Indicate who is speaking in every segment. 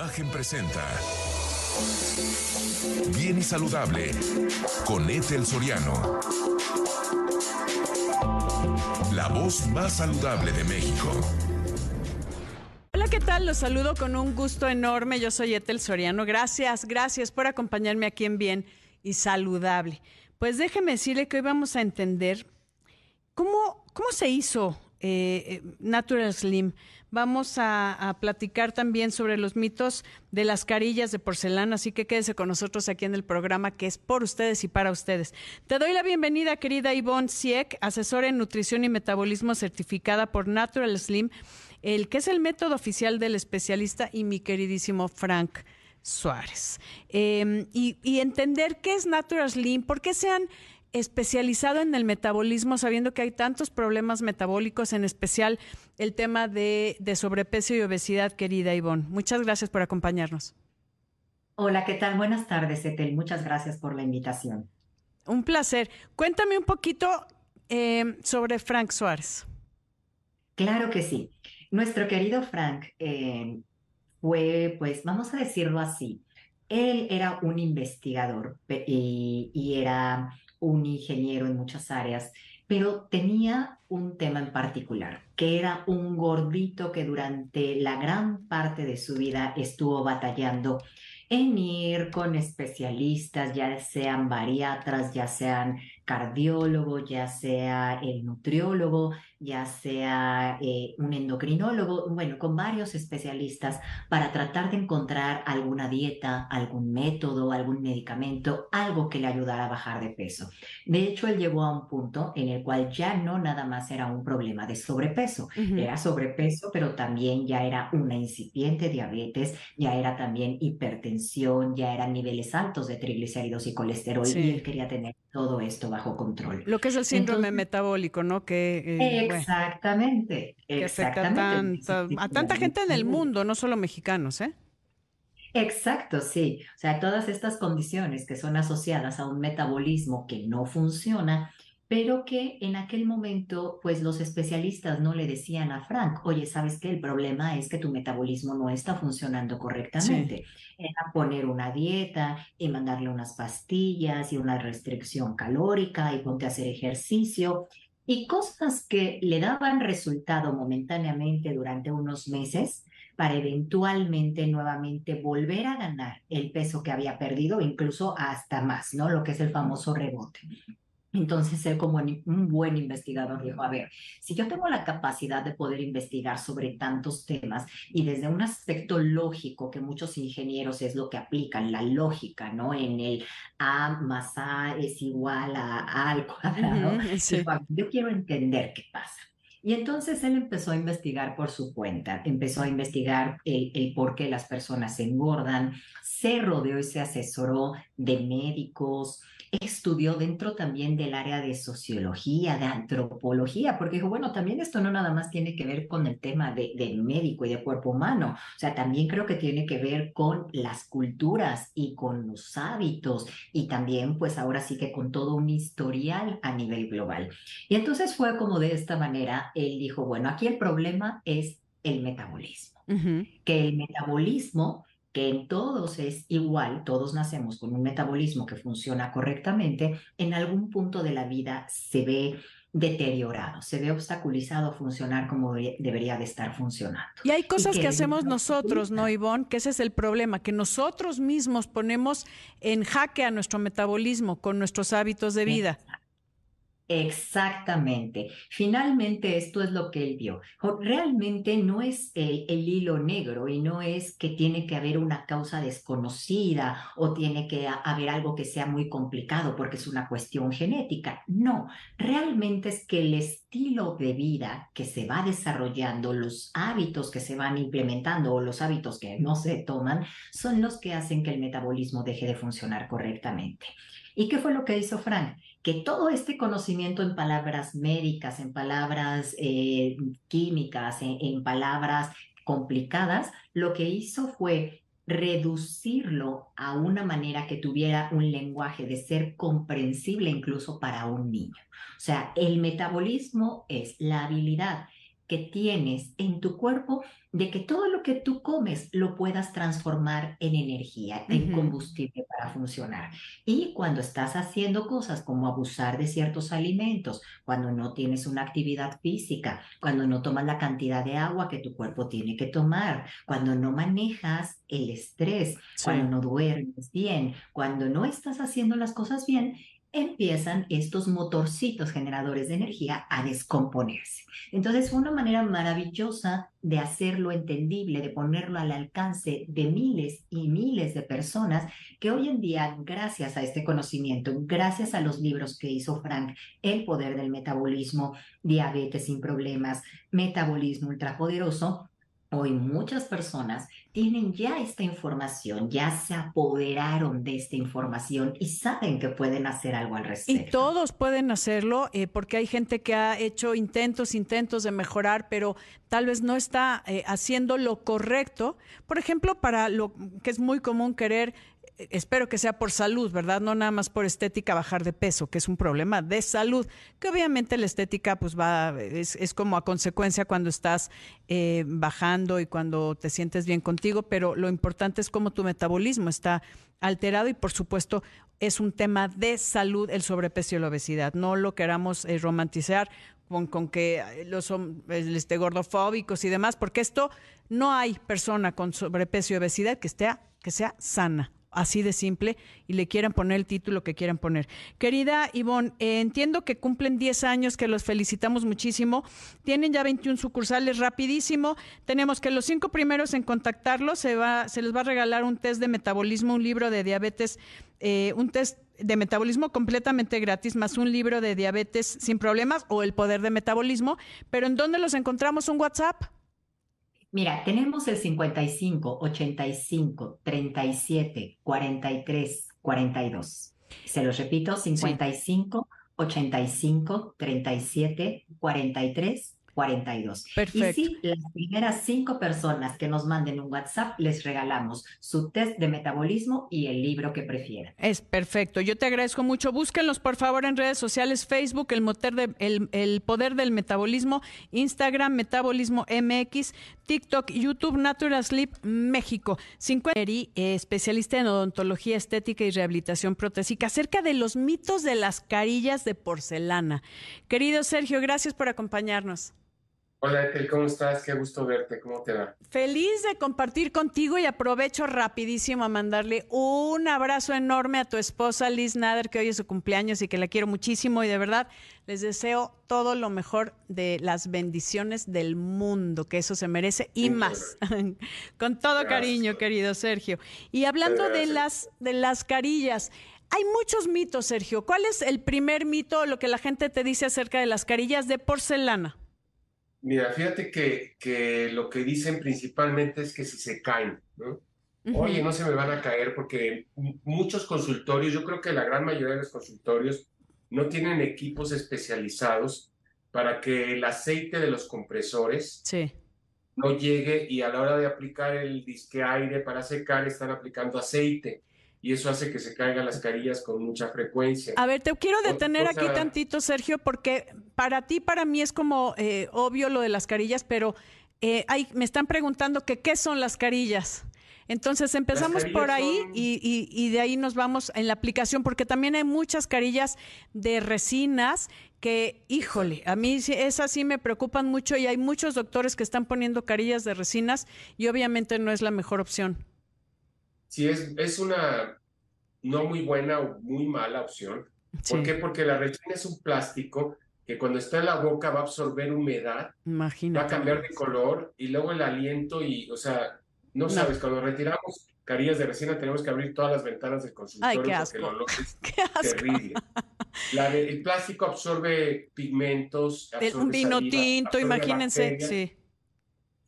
Speaker 1: Imagen presenta Bien y Saludable con Ethel Soriano. La voz más saludable de México.
Speaker 2: Hola, ¿qué tal? Los saludo con un gusto enorme. Yo soy Ethel Soriano. Gracias, gracias por acompañarme aquí en Bien y Saludable. Pues déjeme decirle que hoy vamos a entender cómo, cómo se hizo eh, eh, Natural Slim. Vamos a, platicar también sobre los mitos de las carillas de porcelana, así que quédese con nosotros aquí en el programa que es por ustedes y para ustedes. Te doy la bienvenida, querida Ivonne Sieck, asesora en nutrición y metabolismo certificada por Natural Slim, el que es el método oficial del especialista y mi queridísimo Frank. Suárez. Em, y, entender qué es Natural Slim, por qué se han especializado en el metabolismo, sabiendo que hay tantos problemas metabólicos, en especial el tema de, sobrepeso y obesidad, querida Ivonne. Muchas gracias por acompañarnos.
Speaker 3: Hola, ¿qué tal? Buenas tardes, Etel. Muchas gracias por la invitación.
Speaker 2: Un placer. Cuéntame un poquito eh, sobre Frank Suárez.
Speaker 3: Claro que sí. Nuestro querido Frank eh, fue, pues, vamos a decirlo así, él era un investigador y era un ingeniero en muchas áreas, pero tenía un tema en particular, que era un gordito que durante la gran parte de su vida estuvo batallando en ir con especialistas, ya sean bariatras, ya sean cardiólogos, ya sea el nutriólogo, ya sea eh, un endocrinólogo, bueno, con varios especialistas para tratar de encontrar alguna dieta, algún método, algún medicamento, algo que le ayudara a bajar de peso. De hecho, él llegó a un punto en el cual ya no nada más era un problema de sobrepeso, era sobrepeso, pero también ya era una incipiente diabetes, ya era también hipertensión, ya eran niveles altos de triglicéridos y colesterol y él quería tener todo esto bajo control.
Speaker 2: Lo que es el síndrome metabólico, ¿no?
Speaker 3: Que, eh, exactamente,
Speaker 2: que afecta a tanta gente en el mundo, no solo mexicanos, ¿eh?
Speaker 3: Exacto, sí. O sea, todas estas condiciones que son asociadas a un metabolismo que no funciona, pero que en aquel momento, pues los especialistas no le decían a Frank, oye, ¿sabes qué? El problema es que tu metabolismo no está funcionando correctamente. Era poner una dieta y mandarle unas pastillas y una restricción calórica y ponte a hacer ejercicio y cosas que le daban resultado momentáneamente durante unos meses para eventualmente nuevamente volver a ganar el peso que había perdido, incluso hasta más, ¿no? Lo que es el famoso rebote. Entonces él como un buen investigador dijo, a ver, si yo tengo la capacidad de poder investigar sobre tantos temas y desde un aspecto lógico que muchos ingenieros es lo que aplican, la lógica, ¿no? En el A más A es igual a A al cuadrado. yo quiero entender qué pasa. Y entonces él empezó a investigar por su cuenta, empezó a investigar el, el, por qué las personas engordan, se rodeó y se asesoró de médicos, estudió dentro también del área de sociología, de antropología, porque dijo, bueno, también esto no nada más tiene que ver con el tema de, del médico y de cuerpo humano, o sea, también creo que tiene que ver con las culturas y con los hábitos y también pues ahora sí que con todo un historial a nivel global. Y entonces fue como de esta manera, él dijo, bueno, aquí el problema es el metabolismo, que el metabolismo que en todos es igual, todos nacemos con un metabolismo que funciona correctamente, en algún punto de la vida se ve deteriorado, se ve obstaculizado a funcionar como debería de estar funcionando.
Speaker 2: Y hay cosas que, hacemos nosotros, ¿no, Ivonne? Que ese es el problema, que nosotros mismos ponemos en jaque a nuestro metabolismo con nuestros hábitos de vida.
Speaker 3: Exactamente. Finalmente, esto es lo que él vio. Realmente no es el, hilo negro y no es que tiene que haber una causa desconocida o tiene que haber algo que sea muy complicado porque es una cuestión genética. No, realmente es que el estilo de vida que se va desarrollando, los hábitos que se van implementando o los hábitos que no se toman, son los que hacen que el metabolismo deje de funcionar correctamente. ¿Y qué fue lo que hizo Frank? Que todo este conocimiento en palabras médicas, en palabras eh, químicas, en, palabras complicadas, lo que hizo fue reducirlo a una manera que tuviera un lenguaje de ser comprensible incluso para un niño. O sea, el metabolismo es la habilidad que tienes en tu cuerpo de que todo lo que tú comes lo puedas transformar en energía, en combustible para funcionar. Y cuando estás haciendo cosas como abusar de ciertos alimentos, cuando no tienes una actividad física, cuando no tomas la cantidad de agua que tu cuerpo tiene que tomar, cuando no manejas el estrés, cuando no duermes bien, cuando no estás haciendo las cosas bien, empiezan estos motorcitos generadores de energía a descomponerse. Entonces una manera maravillosa de hacerlo entendible, de ponerlo al alcance de miles y miles de personas que hoy en día, gracias a este conocimiento, gracias a los libros que hizo Frank, El poder del metabolismo, Diabetes sin problemas, Metabolismo ultrapoderoso, Hoy muchas personas tienen ya esta información, ya se apoderaron de esta información y saben que pueden hacer algo al respecto.
Speaker 2: Y todos pueden hacerlo eh, porque hay gente que ha hecho intentos, intentos de mejorar, pero tal vez no está eh, haciendo lo correcto. Por ejemplo, para lo que es muy común querer espero que sea por salud, ¿verdad? No nada más por estética bajar de peso, que es un problema de salud, que obviamente la estética pues va, es, como a consecuencia cuando estás eh, bajando y cuando te sientes bien contigo, pero lo importante es cómo tu metabolismo está alterado y por supuesto es un tema de salud el sobrepeso y la obesidad. No lo queramos eh, romantizar con, con, que los son este, gordofóbicos y demás, porque esto no hay persona con sobrepeso y obesidad que esté que sea sana así de simple y le quieran poner el título que quieran poner. Querida Ivonne, entiendo que cumplen 10 años, que los felicitamos muchísimo. Tienen ya 21 sucursales, rapidísimo. Tenemos que los cinco primeros en contactarlos se, va, se les va a regalar un test de metabolismo, un libro de diabetes, eh, un test de metabolismo completamente gratis, más un libro de diabetes sin problemas o el poder de metabolismo. Pero ¿en dónde los encontramos? ¿Un WhatsApp?
Speaker 3: Mira, tenemos el 55, 85, 37, 43, 42. Se los repito, 55, 85, 37, 43, 42. Perfecto. Y si las primeras cinco personas que nos manden un WhatsApp les regalamos su test de metabolismo y el libro que prefieran.
Speaker 2: Es perfecto. Yo te agradezco mucho. Búsquenlos, por favor, en redes sociales, Facebook, el, de, el, poder del metabolismo, Instagram, Metabolismo MX, TikTok, YouTube, Natural Sleep México. 50 especialista en odontología estética y rehabilitación protésica, acerca de los mitos de las carillas de porcelana. Querido Sergio, gracias por acompañarnos.
Speaker 4: Hola, ¿cómo estás? Qué gusto verte, ¿cómo te va?
Speaker 2: Feliz de compartir contigo y aprovecho rapidísimo a mandarle un abrazo enorme a tu esposa Liz Nader, que hoy es su cumpleaños y que la quiero muchísimo y de verdad les deseo todo lo mejor de las bendiciones del mundo, que eso se merece y más. Con todo cariño, querido Sergio. Y hablando de las, de las carillas, hay muchos mitos, Sergio. ¿Cuál es el primer mito, lo que la gente te dice acerca de las carillas de porcelana?
Speaker 4: Mira, fíjate que, que, lo que dicen principalmente es que si se caen, ¿no? Oye, no se me van a caer porque muchos consultorios, yo creo que la gran mayoría de los consultorios no tienen equipos especializados para que el aceite de los compresores no llegue y a la hora de aplicar el disque aire para secar están aplicando aceite y eso hace que se caigan las carillas con mucha frecuencia.
Speaker 2: A ver, te quiero detener aquí tantito, Sergio, porque para ti, para mí es como eh, obvio lo de las carillas, pero eh, me están preguntando que qué son las carillas. Entonces empezamos por ahí y, y, de ahí nos vamos en la aplicación, porque también hay muchas carillas de resinas que, híjole, a mí esas sí me preocupan mucho y hay muchos doctores que están poniendo carillas de resinas y obviamente no es la mejor opción
Speaker 4: si es, es una no muy buena o muy mala opción. ¿Por qué? Porque la resina es un plástico que cuando está en la boca va a absorber humedad, va a cambiar de color y luego el aliento y, o sea, no, sabes, cuando retiramos carillas de resina tenemos que abrir todas las ventanas del consultorio porque el olor es terrible. el plástico absorbe pigmentos, absorbe
Speaker 2: un vino tinto, imagínense, sí.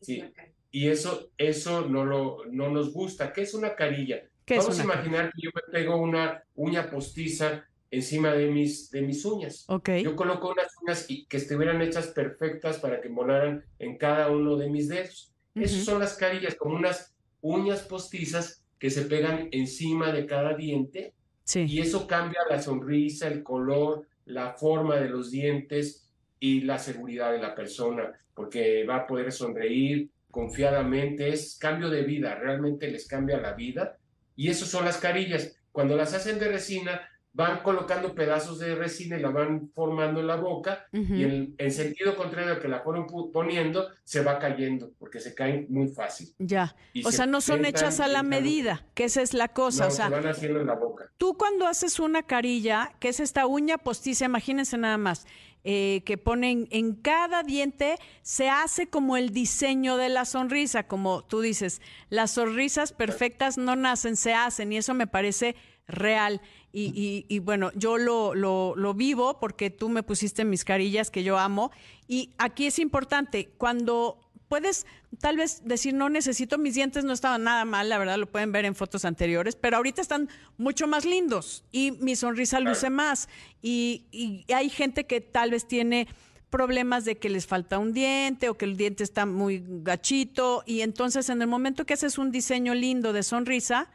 Speaker 4: Sí, y eso, eso no, lo, no nos gusta. ¿Qué es una carilla? Vamos a imaginar que yo me pego una uña postiza encima de mis, de mis uñas.
Speaker 2: Okay.
Speaker 4: Yo coloco unas uñas y, que estuvieran hechas perfectas para que molaran en cada uno de mis dedos. Esas son las carillas, como unas uñas postizas que se pegan encima de cada diente.
Speaker 2: Sí.
Speaker 4: Y eso cambia la sonrisa, el color, la forma de los dientes y la seguridad de la persona porque va a poder sonreír confiadamente, es cambio de vida, realmente les cambia la vida. Y eso son las carillas. Cuando las hacen de resina, van colocando pedazos de resina y la van formando en la boca y en, en, sentido contrario al que la fueron poniendo, se va cayendo porque se caen muy fácil.
Speaker 2: Ya, o sea, no son hechas a la medida, que esa es la cosa.
Speaker 4: No,
Speaker 2: o sea,
Speaker 4: se van haciendo en la boca.
Speaker 2: Tú cuando haces una carilla, que es esta uña postiza, imagínense nada más, eh, que ponen en cada diente, se hace como el diseño de la sonrisa, como tú dices, las sonrisas perfectas no nacen, se hacen y eso me parece real. Y, y, bueno, yo lo, lo, lo, vivo porque tú me pusiste mis carillas que yo amo. Y aquí es importante, cuando puedes tal vez decir, no necesito, mis dientes no estaban nada mal, la verdad lo pueden ver en fotos anteriores, pero ahorita están mucho más lindos y mi sonrisa luce más. Y, y hay gente que tal vez tiene problemas de que les falta un diente o que el diente está muy gachito y entonces en el momento que haces un diseño lindo de sonrisa,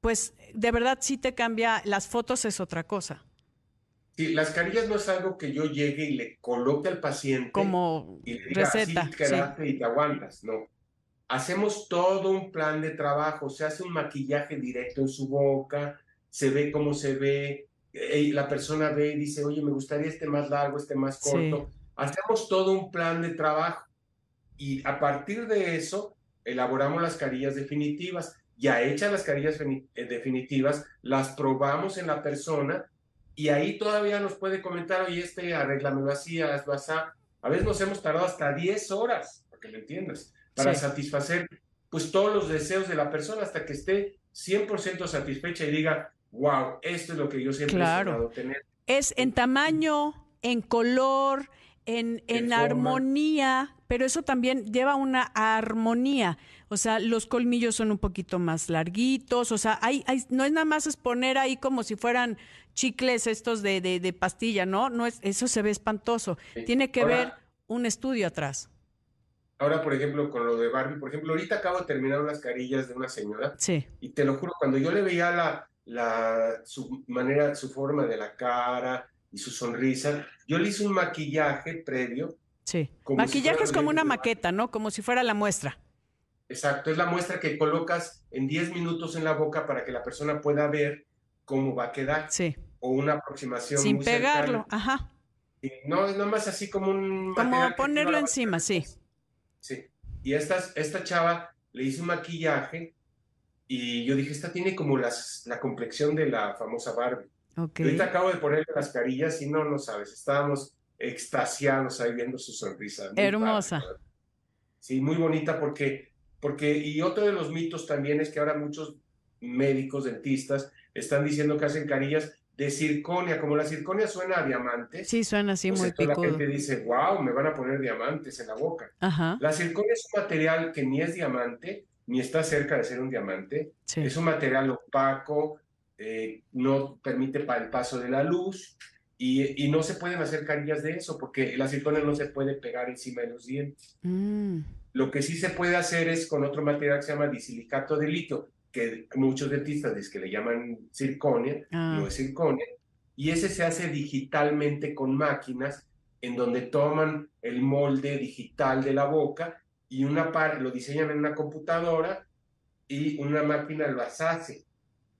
Speaker 2: pues de verdad sí te cambia, las fotos es otra cosa.
Speaker 4: Sí, las carillas no es algo que yo llegue y le coloque al paciente
Speaker 2: como
Speaker 4: y le diga,
Speaker 2: receta,
Speaker 4: así quedaste y te aguantas, no. Hacemos todo un plan de trabajo, se hace un maquillaje directo en su boca, se ve cómo se ve, y la persona ve y dice, oye, me gustaría este más largo, este más corto. Sí. Hacemos todo un plan de trabajo y a partir de eso elaboramos las carillas definitivas ya hechas las carillas definitivas, las probamos en la persona y ahí todavía nos puede comentar, oye, este arréglamelo así, hazlo así. A veces nos hemos tardado hasta 10 horas, para que lo entiendas, para sí. satisfacer pues todos los deseos de la persona hasta que esté 100% satisfecha y diga, wow, esto es lo que yo siempre
Speaker 2: claro.
Speaker 4: he tener.
Speaker 2: Es en tamaño, en color, en, en armonía, pero eso también lleva una armonía. O sea, los colmillos son un poquito más larguitos. O sea, hay, hay, no es nada más es poner ahí como si fueran chicles estos de, de, de pastilla, ¿no? no es, eso se ve espantoso.
Speaker 4: Sí.
Speaker 2: Tiene que
Speaker 4: Ahora,
Speaker 2: ver un estudio atrás.
Speaker 4: Ahora, por ejemplo, con lo de Barbie, por ejemplo, ahorita acabo de terminar unas carillas de una señora.
Speaker 2: Sí.
Speaker 4: Y te lo juro, cuando yo le veía la, la, su manera, su forma de la cara y su sonrisa, yo le hice un maquillaje previo.
Speaker 2: Sí. Maquillaje
Speaker 4: si
Speaker 2: es como una maqueta, ¿no? Como si fuera la muestra.
Speaker 4: Exacto, es la muestra que colocas en 10 minutos en la boca para que la persona pueda ver cómo va a quedar.
Speaker 2: Sí.
Speaker 4: O una aproximación
Speaker 2: Sin
Speaker 4: muy cercana.
Speaker 2: pegarlo. Ajá.
Speaker 4: Y no, es nomás así como un
Speaker 2: Como ponerlo encima, sí.
Speaker 4: Sí. Y esta, esta chava le hice un maquillaje y yo dije, esta tiene como las, la complexión de la famosa Barbie.
Speaker 2: Ok.
Speaker 4: Y Ahorita acabo de ponerle las carillas y no, no sabes, estábamos extasiados ahí viendo su sonrisa.
Speaker 2: Hermosa.
Speaker 4: sí, muy bonita porque, porque, y otro de los mitos también es que ahora muchos médicos, dentistas, están diciendo que hacen carillas de circonia, como la circonia suena a diamante.
Speaker 2: Sí, suena así
Speaker 4: pues
Speaker 2: muy picudo.
Speaker 4: La gente dice, wow, me van a poner diamantes en la boca.
Speaker 2: Ajá.
Speaker 4: La circonia es un material que ni es diamante, ni está cerca de ser un diamante.
Speaker 2: Sí.
Speaker 4: Es un material opaco, eh, no permite pa- el paso de la luz y, y no se pueden hacer carillas de eso porque la circonia no se puede pegar encima de los dientes.
Speaker 2: Mm,
Speaker 4: Lo que sí se puede hacer es con otro material que se llama disilicato de litio, que muchos dentistas dicen que le llaman circonia,
Speaker 2: Ah.
Speaker 4: no es circonia, y ese se hace digitalmente con máquinas en donde toman el molde digital de la boca y una parte lo diseñan en una computadora y una máquina las hace.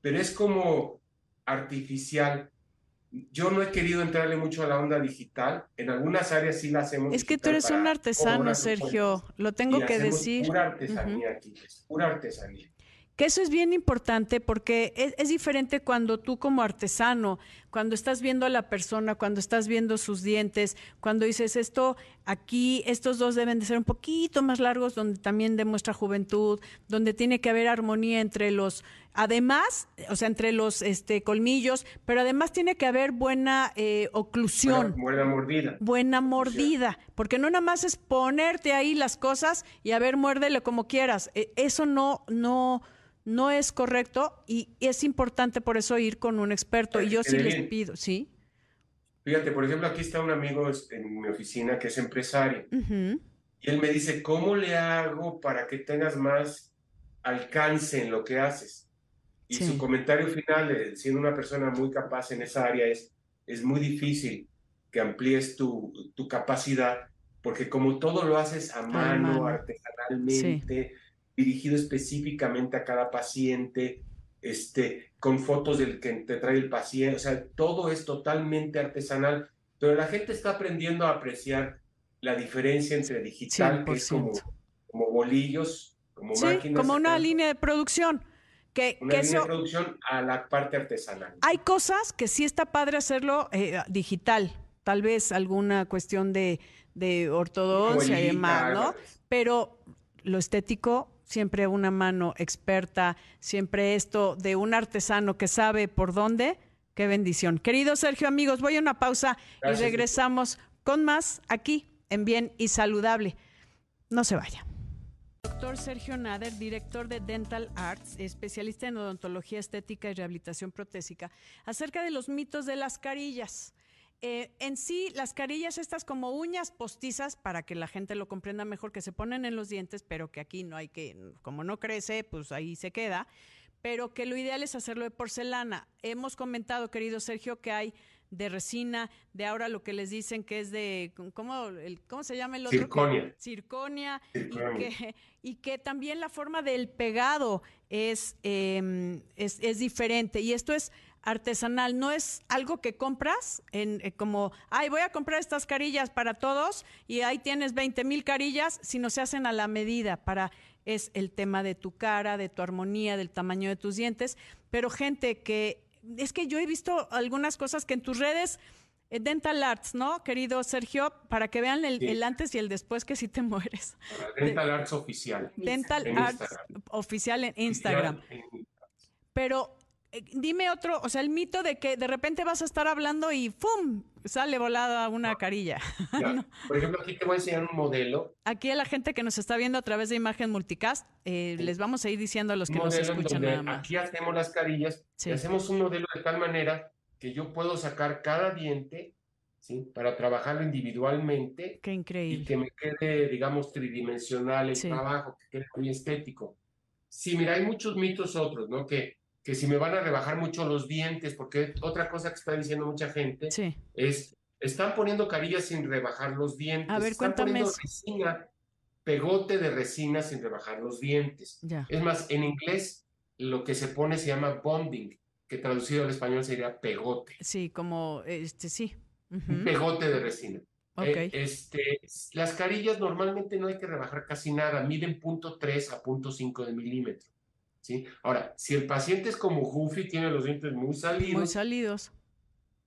Speaker 4: Pero es como artificial. Yo no he querido entrarle mucho a la onda digital. En algunas áreas sí la hacemos.
Speaker 2: Es que tú eres un artesano, Sergio. Lo tengo
Speaker 4: Y
Speaker 2: que decir.
Speaker 4: Pura artesanía aquí, es pura artesanía.
Speaker 2: Que eso es bien importante porque es, es diferente cuando tú como artesano, cuando estás viendo a la persona, cuando estás viendo sus dientes, cuando dices esto aquí, estos dos deben de ser un poquito más largos, donde también demuestra juventud, donde tiene que haber armonía entre los, además, o sea, entre los este, colmillos, pero además tiene que haber buena eh, oclusión.
Speaker 4: Buena, buena mordida.
Speaker 2: buena mordida, porque no nada más es ponerte ahí las cosas y a ver, muérdele como quieras. E- Eso no, no, no es correcto y es importante por eso ir con un experto.
Speaker 4: Para
Speaker 2: Y yo sí les pido, ¿sí?
Speaker 4: Fíjate, por ejemplo, aquí está un amigo es- en mi oficina que es empresario.
Speaker 2: Ujú.
Speaker 4: Y él me dice, ¿cómo le hago para que tengas más alcance en lo que haces? Y
Speaker 2: Sí.
Speaker 4: su comentario final, eh, siendo una persona muy capaz en esa área, es, es muy difícil que amplíes tu, tu capacidad porque como todo lo haces a mano, artesanalmente, dirigido específicamente a cada paciente, este, con fotos del que te trae el paciente, o sea, todo es totalmente artesanal, pero la gente está aprendiendo a apreciar la diferencia entre digital, que es como, como bolillos, como máquinas.
Speaker 2: Como una línea de producción. Que,
Speaker 4: una línea de producción a la parte artesanal.
Speaker 2: Hay cosas que sí está padre hacerlo eh, digital, tal vez alguna cuestión de, de ortodoncia y demás, ¿no? Pero lo estético siempre una mano experta, siempre esto de un artesano que sabe por dónde. Qué bendición. Querido Sergio, amigos, voy a una pausa y regresamos con más aquí en Bien y Saludable. No se vaya. Doctor Sergio Nader, director de Dental Arts, especialista en odontología estética y rehabilitación protésica, acerca de los mitos de las carillas. Eh, en sí, las carillas estas como uñas postizas, para que la gente lo comprenda mejor, que se ponen en los dientes, pero que aquí no hay que, como no crece, pues ahí se queda, pero que lo ideal es hacerlo de porcelana. Hemos comentado, querido Sergio, que hay de resina, de ahora lo que les dicen que es de, ¿cómo, el, cómo se llama el otro?
Speaker 4: Circonia.
Speaker 2: Circonia. Y, que, también la forma del pegado es, em, es, es diferente. Y esto es artesanal, no es algo que compras en eh, como, ay, voy a comprar estas carillas para todos y ahí tienes 20 mil carillas, sino se hacen a la medida para, es el tema de tu cara, de tu armonía, del tamaño de tus dientes, pero gente que, es que yo he visto algunas cosas que en tus redes, eh, Dental Arts, ¿no, querido Sergio? Para que vean el, antes y el después que sí te mueres.
Speaker 4: Dental Arts oficial.
Speaker 2: Dental Arts oficial en Instagram. Pero eh, dime otro, o sea, el mito de que de repente vas a estar hablando y ¡pum! sale volada una carilla.
Speaker 4: Por ejemplo, aquí te voy a enseñar un modelo.
Speaker 2: Aquí a la gente que nos está viendo a través de imagen multicast, eh, les vamos a ir diciendo a los que nos escuchan nada más.
Speaker 4: Aquí hacemos las carillas y hacemos un modelo de tal manera que yo puedo sacar cada diente ¿sí? para trabajarlo individualmente.
Speaker 2: Qué increíble.
Speaker 4: Y que me quede, digamos, tridimensional el trabajo, que quede muy estético. Sí, mira, hay muchos mitos otros, ¿no? Que que si me van a rebajar mucho los dientes, porque otra cosa que está diciendo mucha gente es, están poniendo carillas sin rebajar los dientes.
Speaker 2: A ver,
Speaker 4: están
Speaker 2: poniendo
Speaker 4: resina, pegote de resina sin rebajar los dientes. Es más, en inglés lo que se pone se llama bonding, que traducido al español sería pegote.
Speaker 2: Sí, como, este, sí.
Speaker 4: Pegote de resina. Eh, este, las carillas normalmente no hay que rebajar casi nada, miden punto .3 a punto .5 de milímetro. ¿Sí? Ahora, si el paciente es como Goofy, tiene los dientes muy salidos.
Speaker 2: Muy salidos.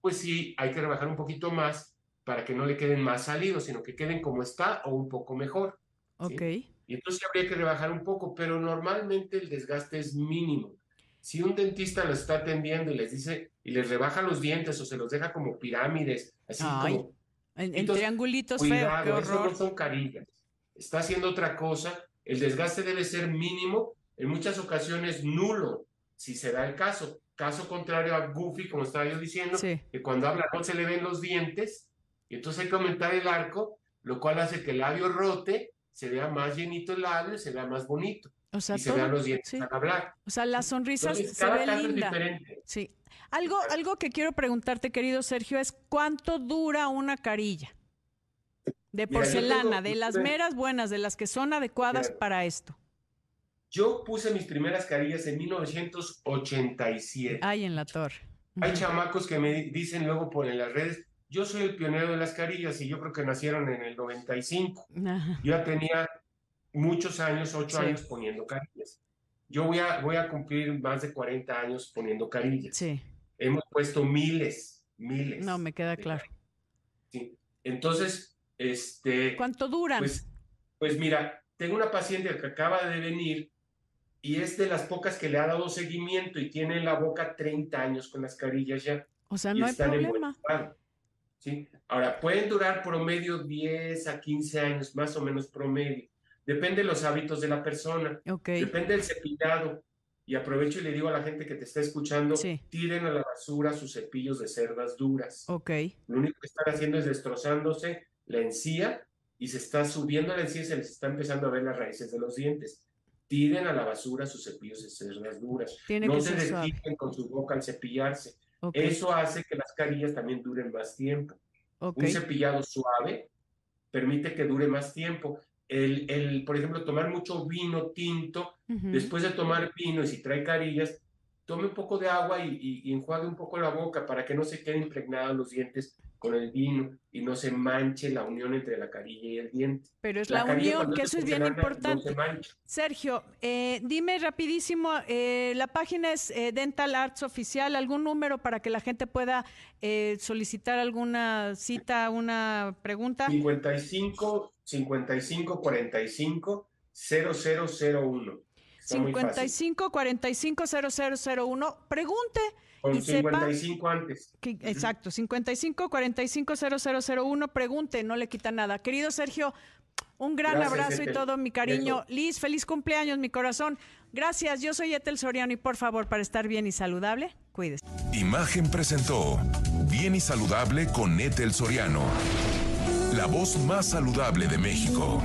Speaker 4: Pues sí, hay que rebajar un poquito más para que no le queden más salidos, sino que queden como está o un poco mejor.
Speaker 2: Ok.
Speaker 4: Y entonces habría que rebajar un poco, pero normalmente el desgaste es mínimo. Si un dentista lo está atendiendo y les dice, y les rebaja los dientes o se los deja como pirámides, así como...
Speaker 2: En, triangulitos feos, qué horror.
Speaker 4: no son carillas. Está haciendo otra cosa. El desgaste debe ser mínimo en muchas ocasiones nulo, si se da el caso. Caso contrario a Goofy, como estaba yo diciendo, que cuando habla no se le ven los dientes, y entonces hay que aumentar el arco, lo cual hace que el labio rote, se vea más llenito el labio, se vea más bonito. y se vean los dientes al hablar.
Speaker 2: O sea, las sonrisas se ve linda. Sí. Algo, algo que quiero preguntarte, querido Sergio, es cuánto dura una carilla de porcelana, de las meras buenas, de las que son adecuadas para esto.
Speaker 4: Yo puse mis primeras carillas en 1987.
Speaker 2: Ay, en la torre.
Speaker 4: Hay chamacos que me dicen luego por en las redes, yo soy el pionero de las carillas y yo creo que nacieron en el 95. Yo ya tenía muchos años, ocho años poniendo carillas. Yo voy a, voy a cumplir más de 40 años poniendo carillas.
Speaker 2: Sí.
Speaker 4: Hemos puesto miles, miles.
Speaker 2: No, me queda claro.
Speaker 4: Sí. Entonces, este...
Speaker 2: ¿Cuánto duran?
Speaker 4: Pues, pues mira, tengo una paciente que acaba de venir y es de las pocas que le ha dado seguimiento y tiene en la boca 30 años con las carillas ya.
Speaker 2: O sea, no hay problema.
Speaker 4: ¿sí? Ahora, pueden durar promedio 10 a 15 años, más o menos promedio. Depende de los hábitos de la persona. Depende del cepillado. Y aprovecho y le digo a la gente que te está escuchando, tiren a la basura sus cepillos de cerdas duras.
Speaker 2: Ok.
Speaker 4: Lo único que están haciendo es destrozándose la encía y se está subiendo la encía y se les está empezando a ver las raíces de los dientes tiren a la basura sus cepillos de cerdas duras. no se desquiten con su boca al cepillarse. Eso hace que las carillas también duren más tiempo. Un cepillado suave permite que dure más tiempo. El, el, por ejemplo, tomar mucho vino tinto, después de tomar vino y si trae carillas, tome un poco de agua y, y, enjuague un poco la boca para que no se queden impregnados los dientes con el vino y no se manche la unión entre la carilla y el diente.
Speaker 2: Pero es la, unión, que eso es bien importante. Sergio, eh, dime rapidísimo, eh, la página es eh, Dental Arts Oficial, ¿algún número para que la gente pueda solicitar alguna cita, una pregunta?
Speaker 4: 55 55 45 0001.
Speaker 2: 55 45 0001. Pregunte.
Speaker 4: Con 55 antes.
Speaker 2: exacto, 55 45 0001. Pregunte, no le quita nada. Querido Sergio, un gran abrazo y todo mi cariño. Liz, feliz cumpleaños, mi corazón. Gracias, yo soy Etel Soriano y por favor, para estar bien y saludable, cuídese.
Speaker 1: Imagen presentó Bien y Saludable con Etel Soriano, la voz más saludable de México.